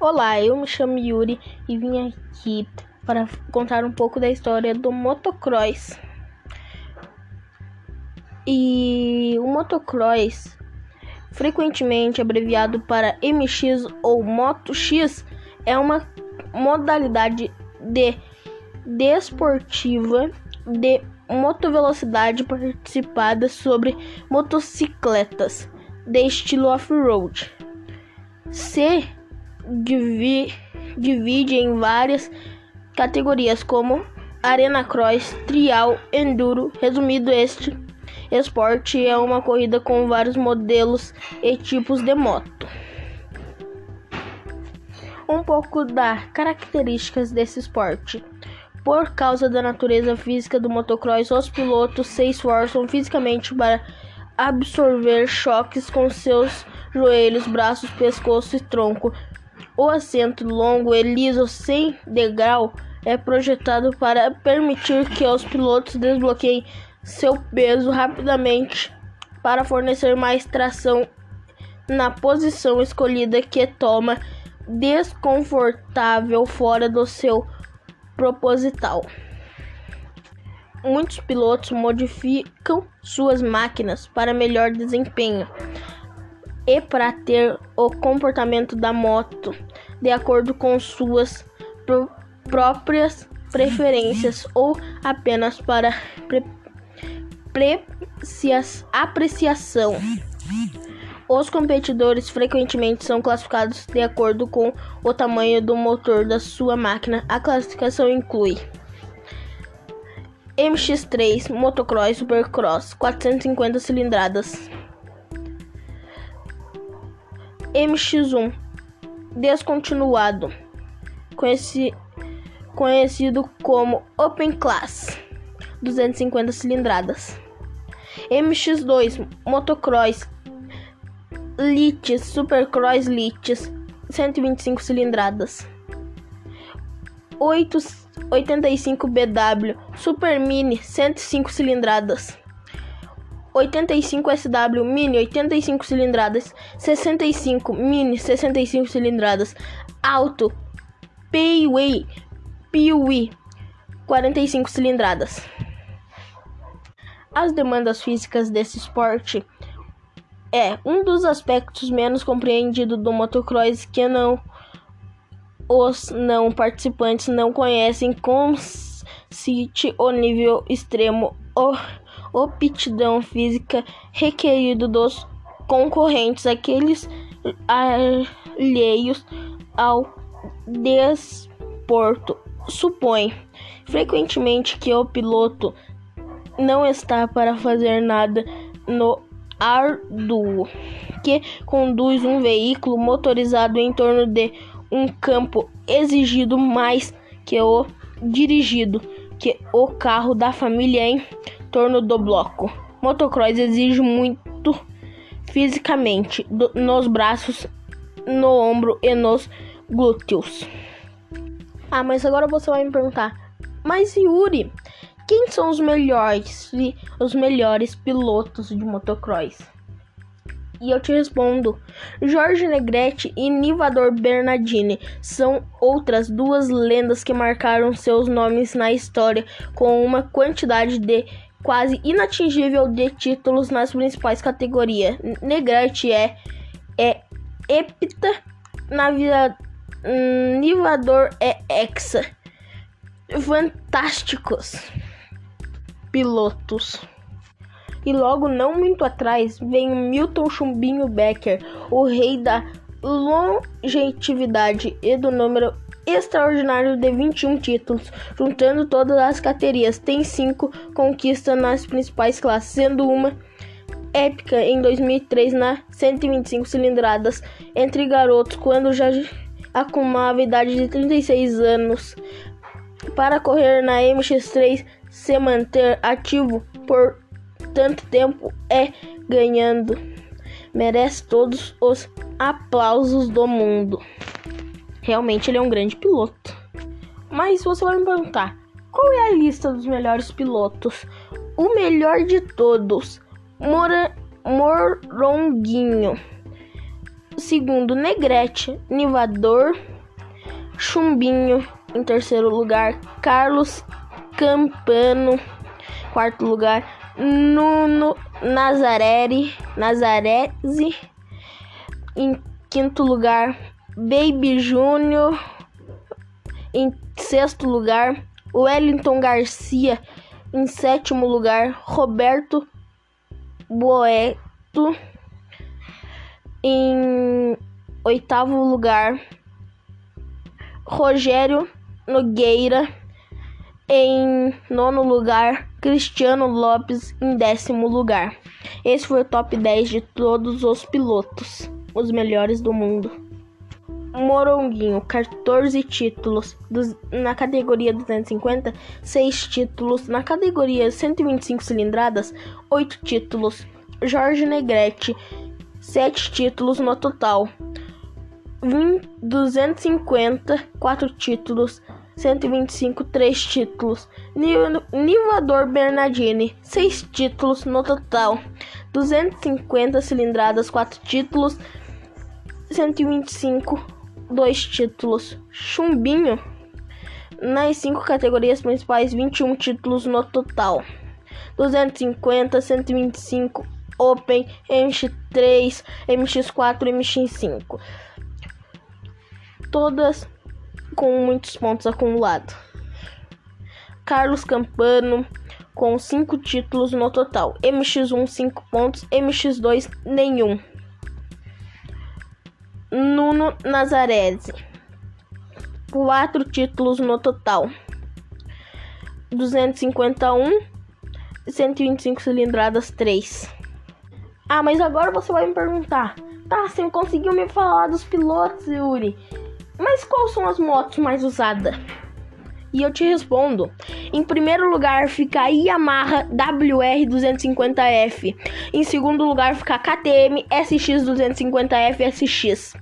Olá, eu me chamo Yuri e vim aqui para contar um pouco da história do motocross. E o motocross, frequentemente abreviado para MX ou Moto X, é uma modalidade de desportiva de motovelocidade participada sobre motocicletas de estilo off-road. Se divide em várias categorias como Arena Cross, Trial, Enduro. Resumido, este esporte é uma corrida com vários modelos e tipos de moto. Um pouco das características desse esporte. Por causa da natureza física do motocross, os pilotos se esforçam fisicamente para absorver choques com seus joelhos, braços, pescoço e tronco. O assento longo e liso sem degrau é projetado para permitir que os pilotos desbloqueiem seu peso rapidamente para fornecer mais tração na posição escolhida que toma desconfortável fora do seu proposital. Muitos pilotos modificam suas máquinas para melhor desempenho e para ter o comportamento da moto de acordo com suas pr próprias preferências ou apenas para pre apreciação. Os competidores frequentemente são classificados de acordo com o tamanho do motor da sua máquina. A classificação inclui MX3 Motocross Supercross 450 cilindradas. MX1 descontinuado, conheci, conhecido como Open Class 250 cilindradas. MX2 Motocross Lites Supercross Lites 125 cilindradas. 8 85 BW Super Mini 105 cilindradas 85 SW Mini 85 cilindradas 65 Mini 65 cilindradas Alto Payway Peewee 45 cilindradas. As demandas físicas desse esporte é um dos aspectos menos compreendidos do motocross que não os não participantes não conhecem consiste o nível extremo ou aptidão física requerido dos concorrentes, aqueles alheios ao desporto. Supõe frequentemente que o piloto não está para fazer nada no árduo que conduz um veículo motorizado em torno de um campo exigido mais que o dirigido, que o carro da família em torno do bloco. Motocross exige muito fisicamente do, nos braços, no ombro e nos glúteos. Ah, mas agora você vai me perguntar, mas Yuri, quem são os melhores, os melhores pilotos de motocross? E eu te respondo: Jorge Negrete e Nivador Bernardini são outras duas lendas que marcaram seus nomes na história com uma quantidade de quase inatingível de títulos nas principais categorias. Negrete é é hepta, Nivador é hexa. Fantásticos pilotos. E logo não muito atrás vem Milton Chumbinho Becker, o rei da longevidade e do número extraordinário de 21 títulos, juntando todas as categorias. Tem cinco conquistas nas principais classes, sendo uma épica em 2003 na 125 cilindradas entre garotos, quando já acumulava a idade de 36 anos. Para correr na MX3, se manter ativo por tanto tempo é ganhando. Merece todos os aplausos do mundo. Realmente ele é um grande piloto. Mas você vai me perguntar: qual é a lista dos melhores pilotos? O melhor de todos, Mora, Moronguinho. segundo Negrete, Nivador, Chumbinho em terceiro lugar, Carlos Campano, quarto lugar, Nuno Nazareri, Nazarese, em quinto lugar, Baby Júnior, em sexto lugar, Wellington Garcia, em sétimo lugar, Roberto Boeto, em oitavo lugar, Rogério Nogueira. Em nono lugar, Cristiano Lopes em décimo lugar. Esse foi o top 10 de todos os pilotos, os melhores do mundo. Moronguinho, 14 títulos dos, na categoria 250, 6 títulos na categoria 125 cilindradas, 8 títulos. Jorge Negrete, 7 títulos no total. 20, 250, 4 títulos. 125, 3 títulos. Nivador Bernardini, 6 títulos no total. 250 cilindradas, 4 títulos. 125, 2 títulos. Chumbinho, nas 5 categorias principais, 21 títulos no total. 250, 125, Open, MX3, MX4, MX5 todas com muitos pontos acumulados. Carlos Campano com 5 títulos no total. MX1 5 pontos, MX2 nenhum. Nuno Nazarese 4 títulos no total. 251 125 cilindradas 3. Ah, mas agora você vai me perguntar: "Tá, você conseguiu me falar dos pilotos, Yuri?" Mas quais são as motos mais usadas? E eu te respondo. Em primeiro lugar fica a Yamaha WR250F. Em segundo lugar fica a KTM SX250F SX.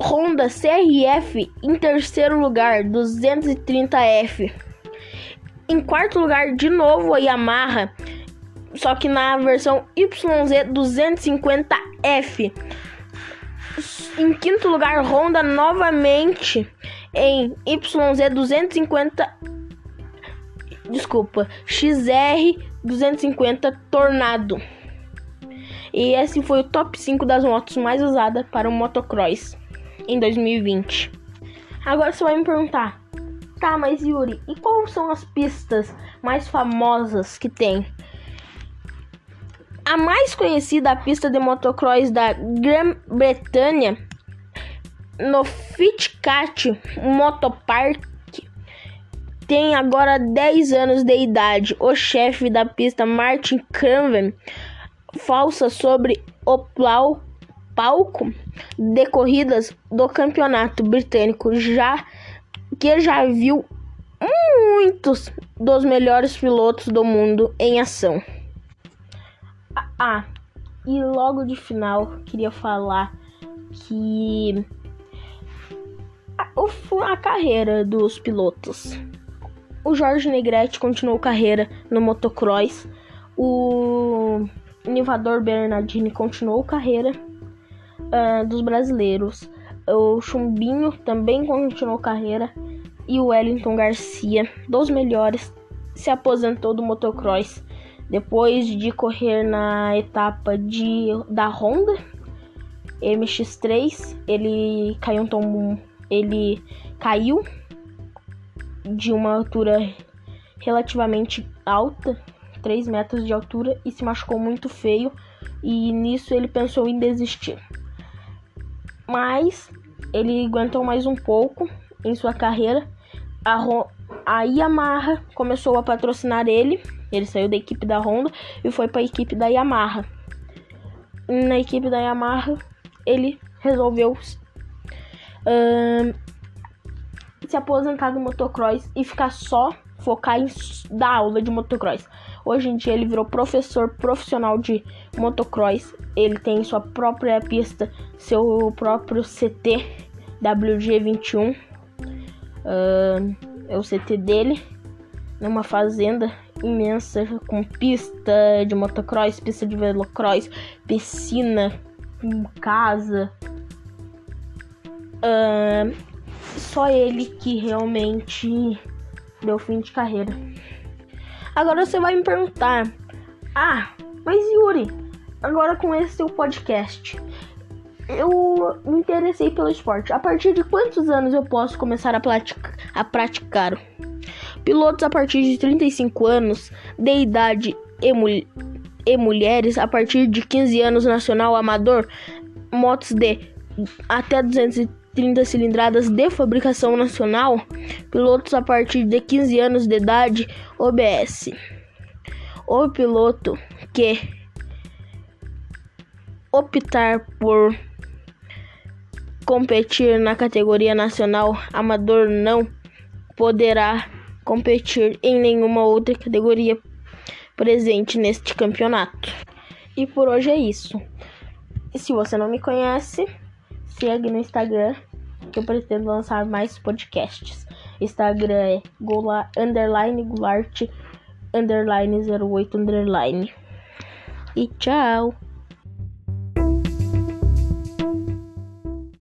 Honda CRF em terceiro lugar 230F. Em quarto lugar de novo a Yamaha, só que na versão YZ 250F. Em quinto lugar, Honda novamente em YZ 250. Desculpa, XR 250 Tornado. E esse foi o top 5 das motos mais usadas para o motocross em 2020. Agora você vai me perguntar: tá, mas Yuri, e quais são as pistas mais famosas que tem? A mais conhecida pista de motocross da Grã-Bretanha, no Fitcat Motopark, tem agora 10 anos de idade. O chefe da pista, Martin Craven, falsa sobre o plau, palco de corridas do campeonato britânico, já que já viu muitos dos melhores pilotos do mundo em ação. Ah, e logo de final queria falar que a, a carreira dos pilotos. O Jorge Negrete continuou carreira no motocross. O Nivador Bernardini continuou carreira uh, dos brasileiros. O Chumbinho também continuou carreira. E o Wellington Garcia, dos melhores, se aposentou do motocross depois de correr na etapa de, da Honda MX3, ele caiu um tombo, ele caiu de uma altura relativamente alta, 3 metros de altura, e se machucou muito feio. E nisso ele pensou em desistir. Mas ele aguentou mais um pouco em sua carreira. A, a Yamaha começou a patrocinar ele ele saiu da equipe da Honda e foi para a equipe da Yamaha. Na equipe da Yamaha, ele resolveu uh, se aposentar do motocross e ficar só focar em dar aula de motocross. Hoje em dia ele virou professor profissional de motocross. Ele tem sua própria pista, seu próprio CT WG21. Uh, é o CT dele, numa fazenda imensa com pista de motocross, pista de velocross, piscina, casa. Uh, só ele que realmente deu fim de carreira. Agora você vai me perguntar: Ah, mas Yuri, agora com esse seu podcast, eu me interessei pelo esporte. A partir de quantos anos eu posso começar a, a praticar? Pilotos a partir de 35 anos de idade e, mul e mulheres a partir de 15 anos nacional amador, motos de até 230 cilindradas de fabricação nacional, pilotos a partir de 15 anos de idade, OBS. O piloto que optar por competir na categoria nacional amador não poderá competir em nenhuma outra categoria presente neste campeonato. E por hoje é isso. E se você não me conhece, segue no Instagram que eu pretendo lançar mais podcasts. Instagram é gola, underline gulart underline 08 underline. E tchau!